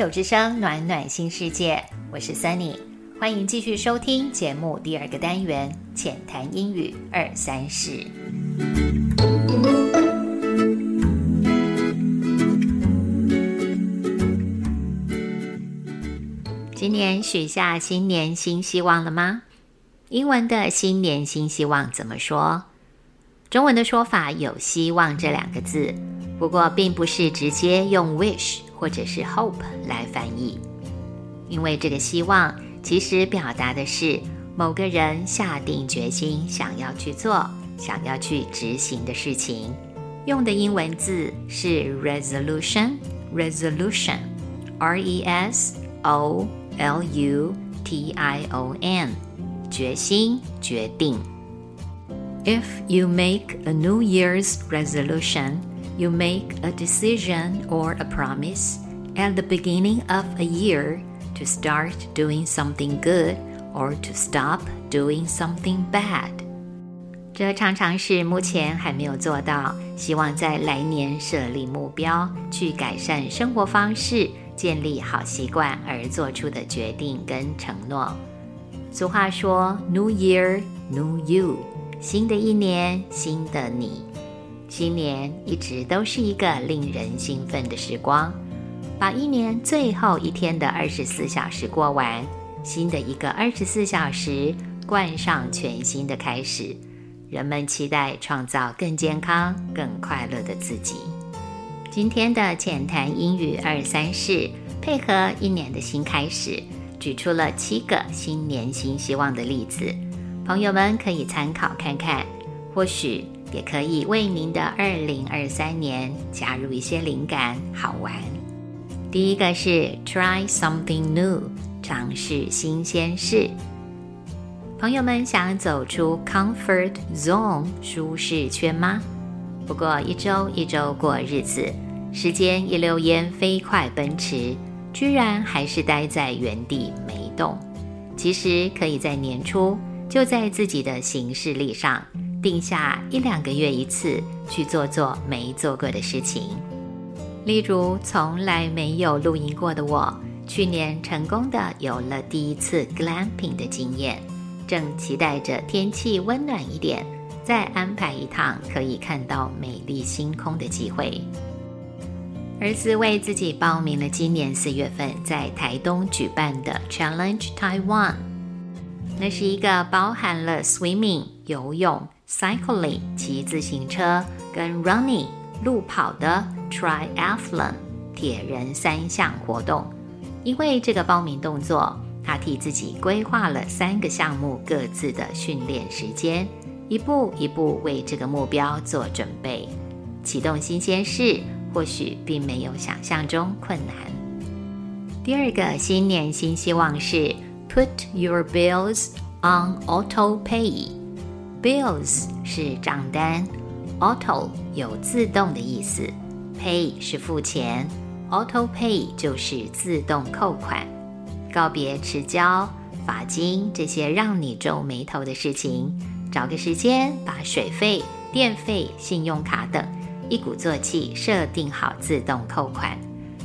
牵手之声，暖暖新世界，我是 Sunny，欢迎继续收听节目第二个单元浅谈英语二三事。今年许下新年新希望了吗？英文的新年新希望怎么说？中文的说法有“希望”这两个字，不过并不是直接用 wish 或者是 hope 来翻译，因为这个希望其实表达的是某个人下定决心想要去做、想要去执行的事情。用的英文字是 resolution，resolution，r e s o l u t i o n。决心决定。If you make a New Year's resolution, you make a decision or a promise at the beginning of a year to start doing something good or to stop doing something bad. 这常常是目前还没有做到，希望在来年设立目标，去改善生活方式，建立好习惯而做出的决定跟承诺。俗话说：“New Year, New You。”新的一年，新的你。 新年一直都是一个令人兴奋的时光，把一年最后一天的二十四小时过完，新的一个二十四小时冠上全新的开始。人们期待创造更健康、更快乐的自己。今天的浅谈英语二三事，配合一年的新开始。举出了七个新年新希望的例子，朋友们可以参考看看，或许也可以为您的二零二三年加入一些灵感，好玩。第一个是 try something new，尝试新鲜事。朋友们想走出 comfort zone 舒适圈吗？不过一周一周过日子，时间一溜烟飞快奔驰。居然还是待在原地没动。其实可以在年初就在自己的行事历上定下一两个月一次去做做没做过的事情。例如，从来没有露营过的我，去年成功的有了第一次 glamping 的经验，正期待着天气温暖一点，再安排一趟可以看到美丽星空的机会。儿子为自己报名了今年四月份在台东举办的 Challenge Taiwan，那是一个包含了 swimming 游泳、cycling 骑自行车跟 running 路跑的 triathlon 铁人三项活动。因为这个报名动作，他替自己规划了三个项目各自的训练时间，一步一步为这个目标做准备，启动新鲜事。或许并没有想象中困难。第二个新年新希望是 Put your bills on auto pay。Bills 是账单，auto 有自动的意思，pay 是付钱，auto pay 就是自动扣款。告别迟交、罚金这些让你皱眉头的事情，找个时间把水费、电费、信用卡等。一鼓作气设定好自动扣款，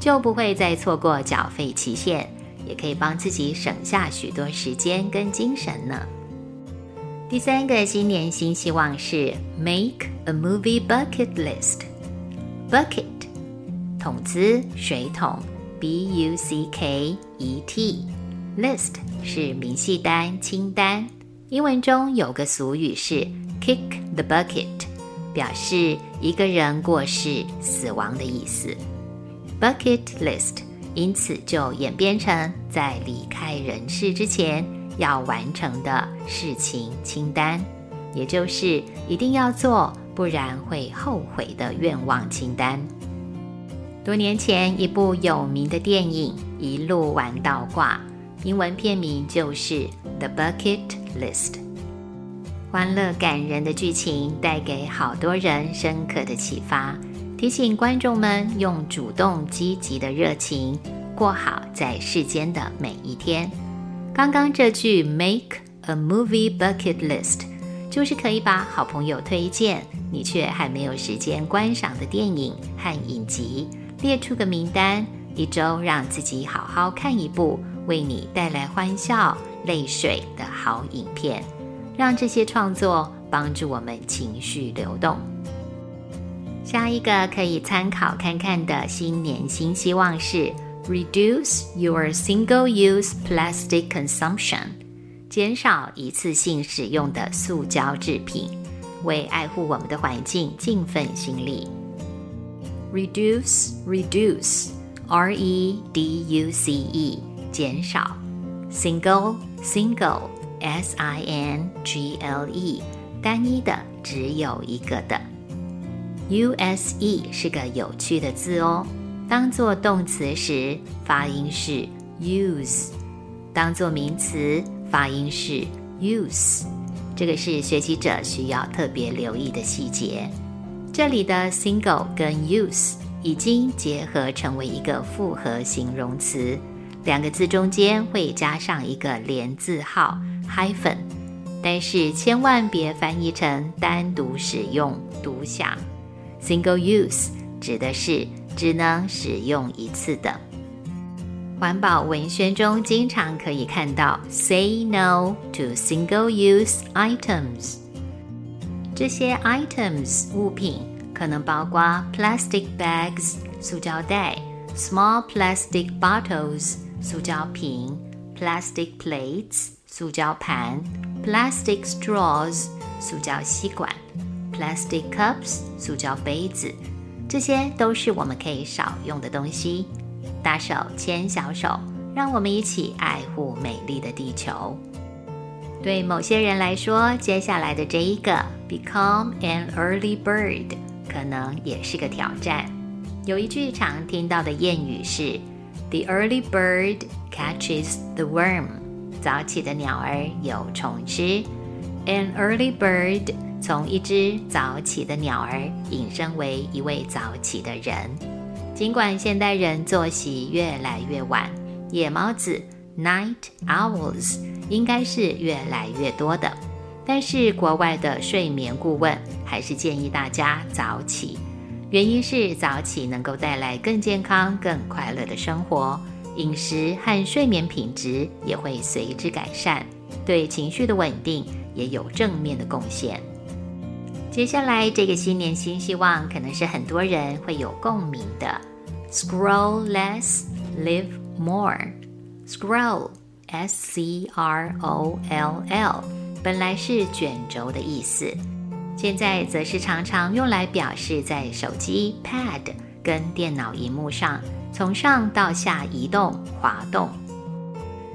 就不会再错过缴费期限，也可以帮自己省下许多时间跟精神呢。第三个新年新希望是 make a movie bucket list。bucket 桶子水桶，b u c k e t list 是明细单清单。英文中有个俗语是 kick the bucket。表示一个人过世、死亡的意思。Bucket list 因此就演变成在离开人世之前要完成的事情清单，也就是一定要做，不然会后悔的愿望清单。多年前，一部有名的电影《一路玩到挂》，英文片名就是《The Bucket List》。欢乐感人的剧情带给好多人深刻的启发，提醒观众们用主动积极的热情过好在世间的每一天。刚刚这句 “make a movie bucket list” 就是可以把好朋友推荐你却还没有时间观赏的电影和影集列出个名单，一周让自己好好看一部为你带来欢笑、泪水的好影片，让这些创作帮助我们情绪流动。下一个可以参考看看的新年新希望是 Reduce your single-use plastic consumption，减少一次性使用的塑胶制品，为爱护我们的环境尽份心力。Reduce, reduce, R-E-D-U-C-E，减少。Single, single, S-I-N-G-L-E，单一的，只有一个的。use 是个有趣的字哦， 当做动词时发音是 use，当做名词发音是 use，这个是学习者需要特别留意的细节。这里的 single 跟 use 已经结合成为一个复合形容词，两个字中间会加上一个连字号 hyphen，但是千万别翻译成单独使用、独享。Single use 指的是只能使用一次的。环保文宣中经常可以看到 “Say no to single-use items”。这些 items 物品可能包括 plastic bags 塑胶袋、small plastic bottles 塑胶瓶、plastic plates 塑胶盘、plastic straws 塑胶吸管。Plastic cups，塑胶杯子， 这些都是我们可以少用的东西。大手牵小手，让我们一起爱护美丽的地球。对某些人来说，接下来的这一个 Become an early bird 可能也是个挑战。有一句常听到的谚语是：“The early bird catches the worm。”早起的鸟儿有虫吃。An early bird。从一只早起的鸟儿引申为一位早起的人。尽管现代人作息越来越晚，夜猫子 （night owls） 应该是越来越多的，但是国外的睡眠顾问还是建议大家早起。原因是早起能够带来更健康、更快乐的生活，饮食和睡眠品质也会随之改善，对情绪的稳定也有正面的贡献。接下来这个新年新希望，可能是很多人会有共鸣的。Scroll less, live more. Scroll, S-C-R-O-L-L，本来是卷轴的意思，现在则是常常用来表示在手机 Pad 跟电脑荧幕上从上到下移动、滑动。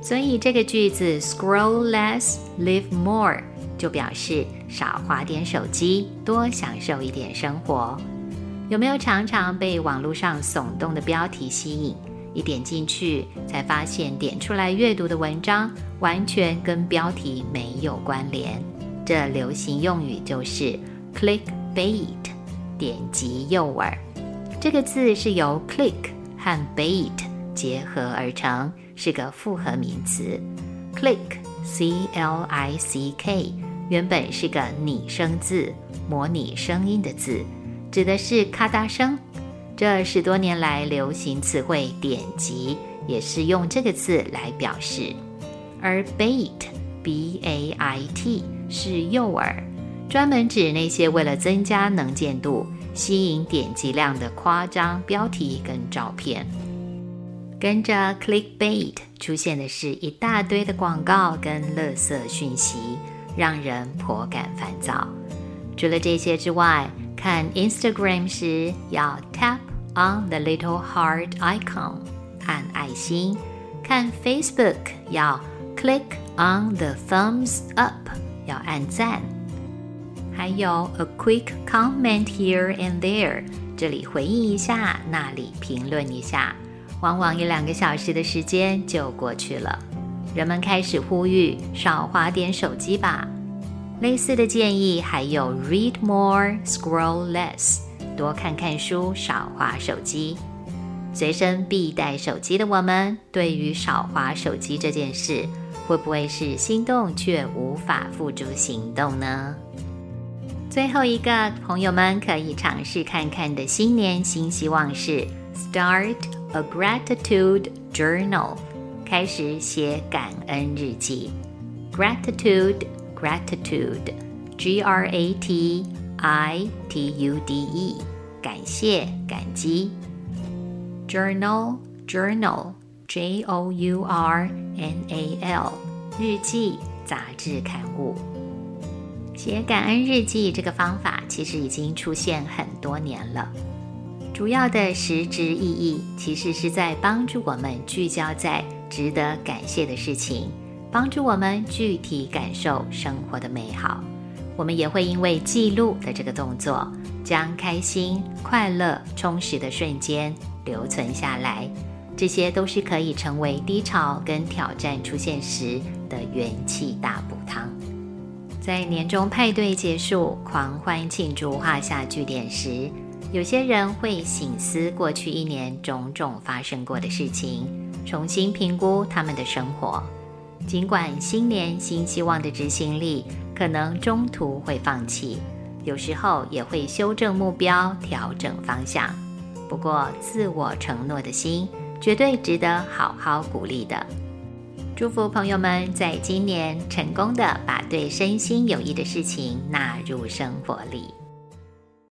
所以这个句子 Scroll less, live more 就表示。少花点手机，多享受一点生活。有没有常常被网络上耸动的标题吸引？一点进去，才发现点出来阅读的文章完全跟标题没有关联。这流行用语就是 clickbait，点击诱饵。这个字是由 click 和 bait 结合而成，是个复合名词。click，c l i c k。原本是个拟声字，模拟声音的字，指的是咔嗒声。这十多年来流行词汇“点击”也是用这个字来表示。而 bait，b a i t 是诱饵，专门指那些为了增加能见度、吸引点击量的夸张标题跟照片。跟着 clickbait 出现的是一大堆的广告跟垃圾讯息。让人颇感烦躁。除了这些之外，看 Instagram 时要 tap on the little heart icon 按爱心；看 Facebook 要 click on the thumbs up 要按赞；还有 a quick comment here and there 这里回应一下，那里评论一下，往往一两个小时的时间就过去了。人们开始呼吁少花点手机吧。类似的建议还有 read more, scroll less，多看看书，少花手机。随身必带手机的我们，对于少花手机这件事，会不会是心动却无法付诸行动呢？最后一个，朋友们可以尝试看看的新年新希望是 start a gratitude journal，开始写感恩日记。Gratitude，gratitude，G R A T I T U D E，感谢，感激。Journal，journal，J O U R N A L，日记、杂志刊物。写感恩日记这个方法其实已经出现很多年了。主要的实质意义其实是在帮助我们聚焦在值得感谢的事情，帮助我们具体感受生活的美好。我们也会因为记录的这个动作，将开心、快乐、充实的瞬间留存下来。这些都是可以成为低潮跟挑战出现时的元气大补汤。在年终派对结束、狂欢庆祝画下句点时。有些人会醒思过去一年种种发生过的事情，重新评估他们的生活。尽管新年新希望的执行力可能中途会放弃，有时候也会修正目标、调整方向。不过，自我承诺的心绝对值得好好鼓励的。祝福朋友们在今年成功的把对身心有益的事情纳入生活里。